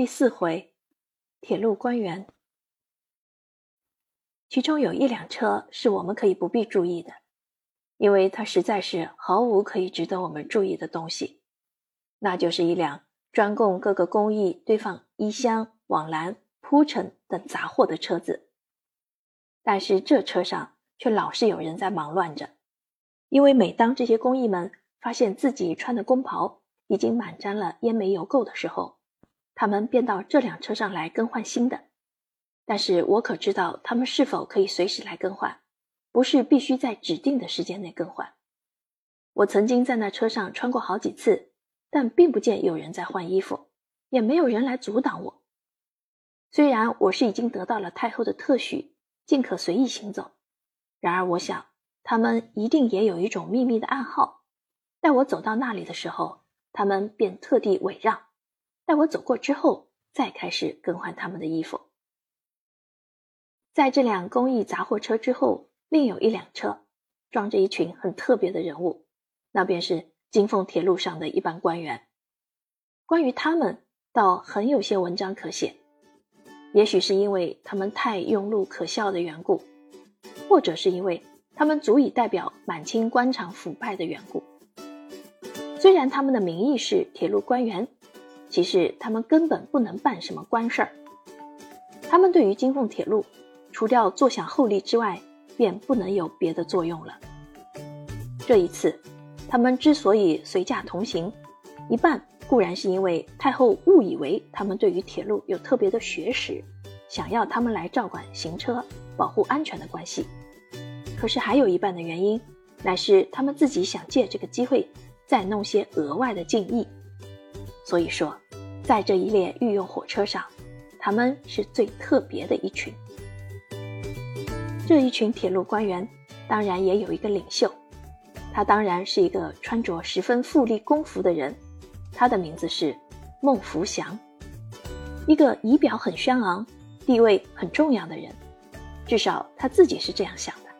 第四回，铁路官员。其中有一辆车是我们可以不必注意的，因为它实在是毫无可以值得我们注意的东西。那就是一辆专供各个工艺堆放衣箱、网篮、铺陈等杂货的车子。但是这车上却老是有人在忙乱着，因为每当这些工艺们发现自己穿的工袍已经满沾了烟煤油垢的时候，他们便到这辆车上来更换新的。但是我可知道他们是否可以随时来更换，不是必须在指定的时间内更换。我曾经在那车上穿过好几次，但并不见有人在换衣服，也没有人来阻挡我。虽然我是已经得到了太后的特许，尽可随意行走，然而我想他们一定也有一种秘密的暗号。待我走到那里的时候，他们便特地委让；待我走过之后，再开始更换他们的衣服。在这辆公益杂货车之后，另有一辆车，装着一群很特别的人物，那便是金凤铁路上的一班官员。关于他们，倒很有些文章可写。也许是因为他们太庸碌可笑的缘故，或者是因为他们足以代表满清官场腐败的缘故。虽然他们的名义是铁路官员，其实他们根本不能办什么官事儿。他们对于金凤铁路，除掉坐享厚利之外，便不能有别的作用了。这一次，他们之所以随驾同行，一半固然是因为太后误以为他们对于铁路有特别的学识，想要他们来照管行车、保护安全的关系；可是还有一半的原因，乃是他们自己想借这个机会再弄些额外的敬意。所以说，在这一列御用火车上，他们是最特别的一群。这一群铁路官员，当然也有一个领袖，他当然是一个穿着十分富丽宫服的人，他的名字是孟福祥，一个仪表很轩昂、地位很重要的人，至少他自己是这样想的。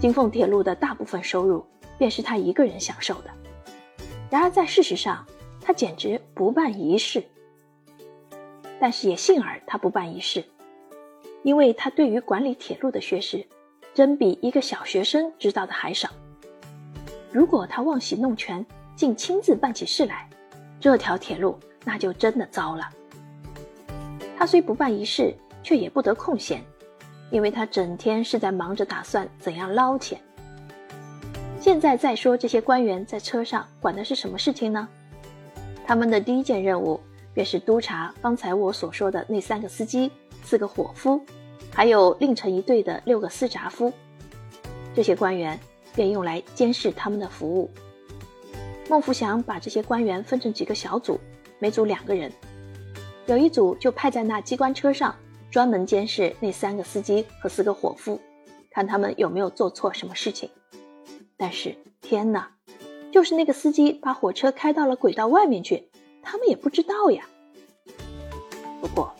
金凤铁路的大部分收入便是他一个人享受的，然而在事实上，他简直不办一事。但是也幸而他不办一事。因为他对于管理铁路的学识，真比一个小学生知道的还少。如果他妄喜弄权，竟亲自办起事来，这条铁路那就真的糟了。他虽不办一事，却也不得空闲，因为他整天是在忙着打算怎样捞钱。现在再说这些官员在车上管的是什么事情呢？他们的第一件任务便是督查方才我所说的那三个司机。四个伙夫，还有另成一队的六个司闸夫，这些官员便用来监视他们的服务。孟福祥把这些官员分成几个小组，每组两个人，有一组就派在那机关车上，专门监视那三个司机和四个伙夫，看他们有没有做错什么事情。但是天哪，就是那个司机把火车开到了轨道外面去，他们也不知道呀。不过。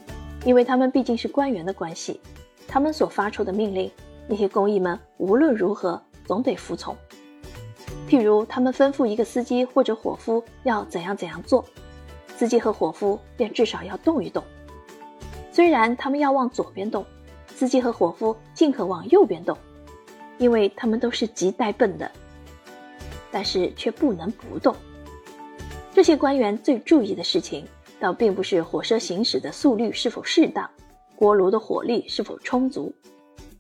因为他们毕竟是官员的关系，他们所发出的命令，那些工役们无论如何总得服从。譬如他们吩咐一个司机或者伙夫要怎样怎样做，司机和伙夫便至少要动一动。虽然他们要往左边动，司机和伙夫尽可往右边动，因为他们都是极呆笨的，但是却不能不动。这些官员最注意的事情。倒并不是火车行驶的速率是否适当，锅炉的火力是否充足，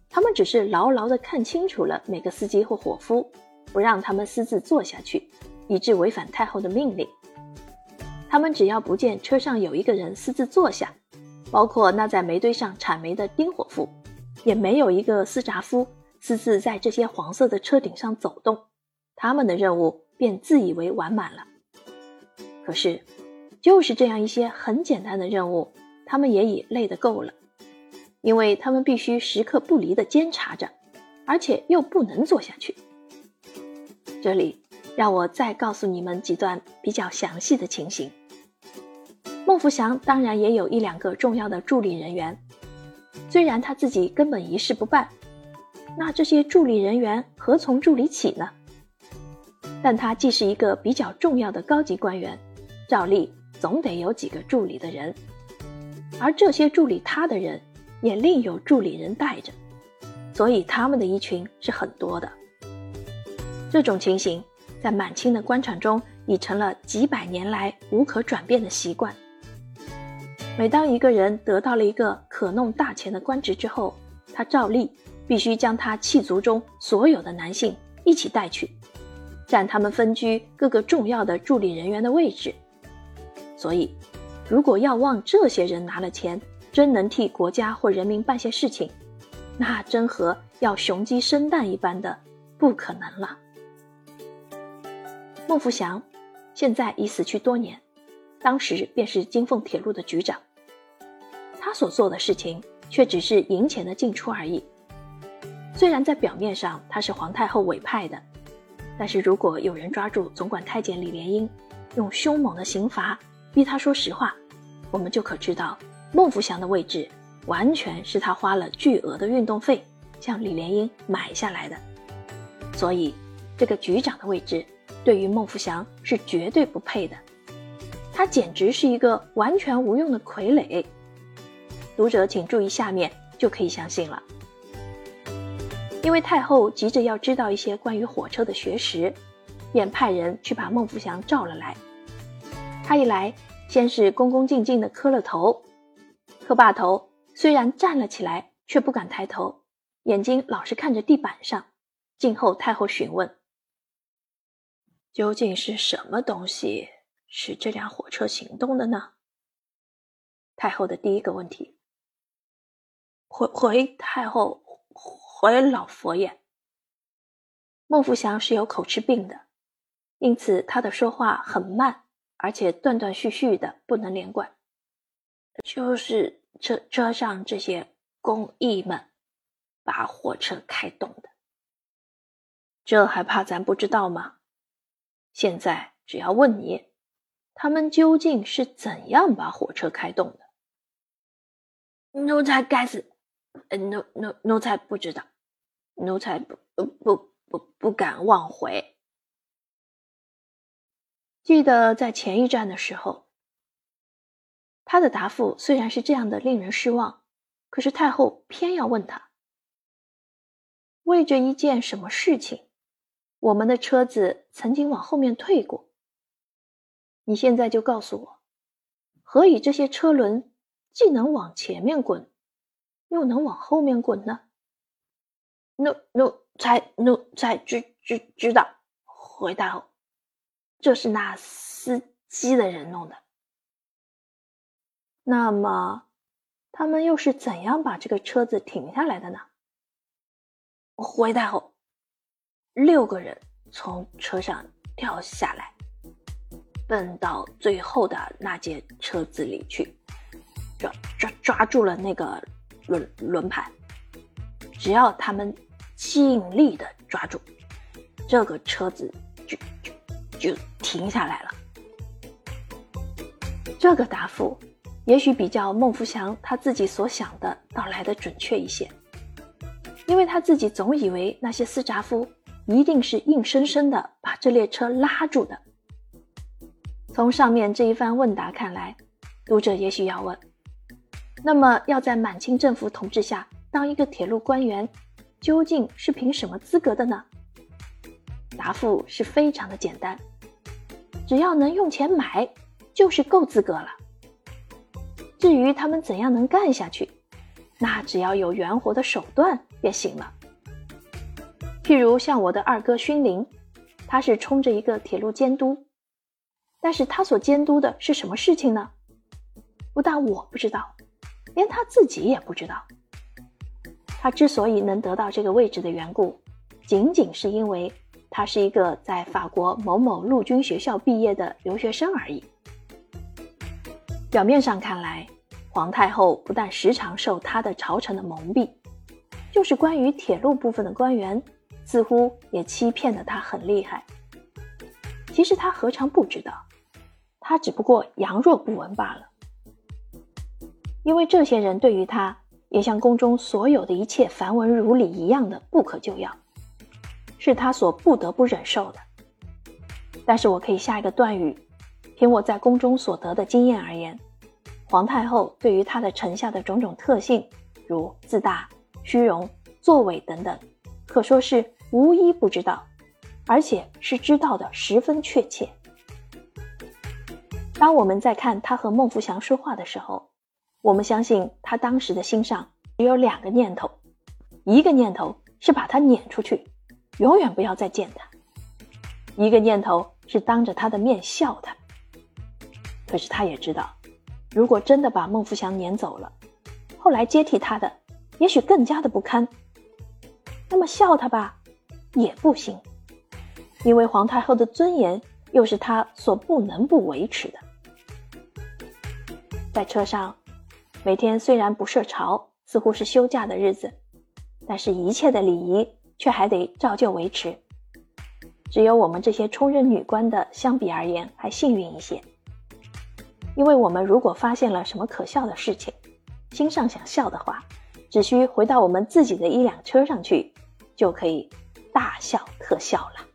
他们只是牢牢地看清楚了每个司机或伙夫，不让他们私自坐下去，以致违反太后的命令。他们只要不见车上有一个人私自坐下，包括那在煤堆上铲煤的丁伙夫，也没有一个司闸夫私自在这些黄色的车顶上走动，他们的任务便自以为完满了。可是。就是这样一些很简单的任务，他们也已累得够了，因为他们必须时刻不离地监察着，而且又不能坐下去。这里让我再告诉你们几段比较详细的情形。孟福祥当然也有一两个重要的助理人员，虽然他自己根本一事不办，那这些助理人员何从助理起呢？但他既是一个比较重要的高级官员，照例。总得有几个助理的人，而这些助理他的人也另有助理人带着，所以他们的衣裙是很多的。这种情形在满清的官场中已成了几百年来无可转变的习惯。每当一个人得到了一个可弄大钱的官职之后，他照例必须将他气族中所有的男性一起带去，占他们分居各个重要的助理人员的位置。所以，如果要望这些人拿了钱，真能替国家或人民办些事情，那真和要雄鸡生蛋一般的不可能了。孟福祥现在已死去多年，当时便是金凤铁路的局长。他所做的事情却只是银钱的进出而已。虽然在表面上他是皇太后委派的，但是如果有人抓住总管太监李莲英，用凶猛的刑罚。逼他说实话，我们就可知道孟福祥的位置完全是他花了巨额的运动费向李莲英买下来的。所以，这个局长的位置对于孟福祥是绝对不配的。他简直是一个完全无用的傀儡。读者请注意下面就可以相信了。因为太后急着要知道一些关于火车的学识，便派人去把孟福祥召了来。他一来，先是恭恭敬敬地磕了头，磕罢头，虽然站了起来，却不敢抬头，眼睛老是看着地板上。静候太后询问：“究竟是什么东西使这辆火车行动的呢？”太后的第一个问题：“回回太后，回老佛爷。”孟福祥是有口吃病的，因此他的说话很慢。而且断断续续的，不能连贯。就是车车上这些工艺们把火车开动的，这还怕咱不知道吗？现在只要问你，他们究竟是怎样把火车开动的？奴才该死，奴奴奴才不知道，奴才不不不不敢妄回。记得在前一站的时候，他的答复虽然是这样的令人失望，可是太后偏要问他：为这一件什么事情，我们的车子曾经往后面退过。你现在就告诉我，何以这些车轮既能往前面滚，又能往后面滚呢？奴奴才奴才知知知道，回太后。这是那司机的人弄的。那么，他们又是怎样把这个车子停下来的呢？回太后，六个人从车上跳下来，奔到最后的那节车子里去，抓抓抓住了那个轮轮盘。只要他们尽力的抓住，这个车子就就。就停下来了。这个答复也许比较孟福祥他自己所想的到来的准确一些，因为他自己总以为那些斯札夫一定是硬生生的把这列车拉住的。从上面这一番问答看来，读者也许要问：那么要在满清政府统治下当一个铁路官员，究竟是凭什么资格的呢？答复是非常的简单。只要能用钱买，就是够资格了。至于他们怎样能干下去，那只要有圆活的手段便行了。譬如像我的二哥勋林，他是冲着一个铁路监督，但是他所监督的是什么事情呢？不但我不知道，连他自己也不知道。他之所以能得到这个位置的缘故，仅仅是因为。他是一个在法国某某陆军学校毕业的留学生而已。表面上看来，皇太后不但时常受他的朝臣的蒙蔽，就是关于铁路部分的官员，似乎也欺骗的他很厉害。其实他何尝不知道？他只不过佯若不闻罢了。因为这些人对于他，也像宫中所有的一切繁文缛礼一样的不可救药。是他所不得不忍受的，但是我可以下一个断语，凭我在宫中所得的经验而言，皇太后对于她的臣下的种种特性，如自大、虚荣、作伪等等，可说是无一不知道，而且是知道的十分确切。当我们在看他和孟福祥说话的时候，我们相信他当时的心上只有两个念头：一个念头是把他撵出去，永远不要再见他；一个念头是当着他的面笑他。可是他也知道，如果真的把孟福祥撵走了，后来接替他的也许更加的不堪。那么笑他吧，也不行，因为皇太后的尊严又是他所不能不维持的。在车上，每天虽然不设朝，似乎是休假的日子，但是一切的礼仪却还得照旧维持。只有我们这些充任女官的，相比而言还幸运一些，因为我们如果发现了什么可笑的事情，心上想笑的话，只需回到我们自己的一辆车上去，就可以大笑特笑了。